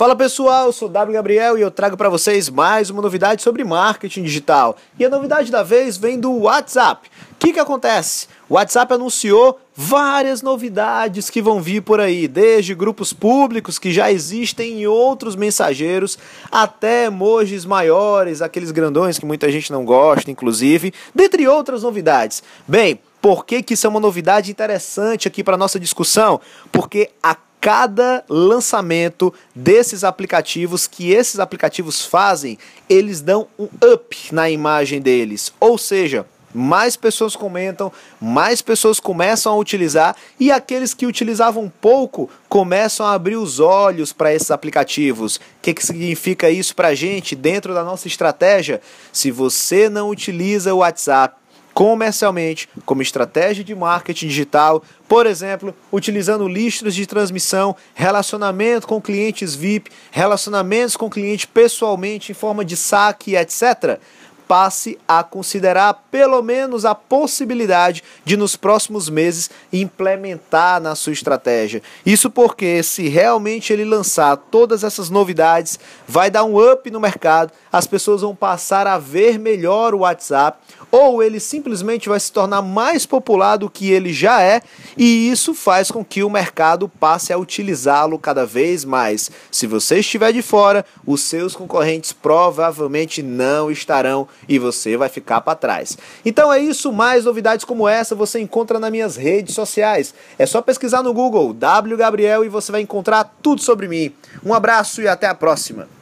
Fala pessoal, eu sou W Gabriel e eu trago para vocês mais uma novidade sobre marketing digital. E a novidade da vez vem do WhatsApp. O que, que acontece? O WhatsApp anunciou várias novidades que vão vir por aí, desde grupos públicos que já existem em outros mensageiros, até emojis maiores, aqueles grandões que muita gente não gosta, inclusive, dentre outras novidades. Bem, por que, que isso é uma novidade interessante aqui para nossa discussão? Porque a cada lançamento desses aplicativos que esses aplicativos fazem, eles dão um up na imagem deles. Ou seja, mais pessoas comentam, mais pessoas começam a utilizar e aqueles que utilizavam pouco começam a abrir os olhos para esses aplicativos. O que, que significa isso para a gente dentro da nossa estratégia? Se você não utiliza o WhatsApp, comercialmente, como estratégia de marketing digital, por exemplo, utilizando listras de transmissão, relacionamento com clientes VIP, relacionamentos com cliente pessoalmente em forma de saque, etc passe a considerar pelo menos a possibilidade de nos próximos meses implementar na sua estratégia. Isso porque se realmente ele lançar todas essas novidades, vai dar um up no mercado, as pessoas vão passar a ver melhor o WhatsApp ou ele simplesmente vai se tornar mais popular do que ele já é, e isso faz com que o mercado passe a utilizá-lo cada vez mais. Se você estiver de fora, os seus concorrentes provavelmente não estarão e você vai ficar para trás. Então é isso, mais novidades como essa você encontra nas minhas redes sociais. É só pesquisar no Google W Gabriel e você vai encontrar tudo sobre mim. Um abraço e até a próxima.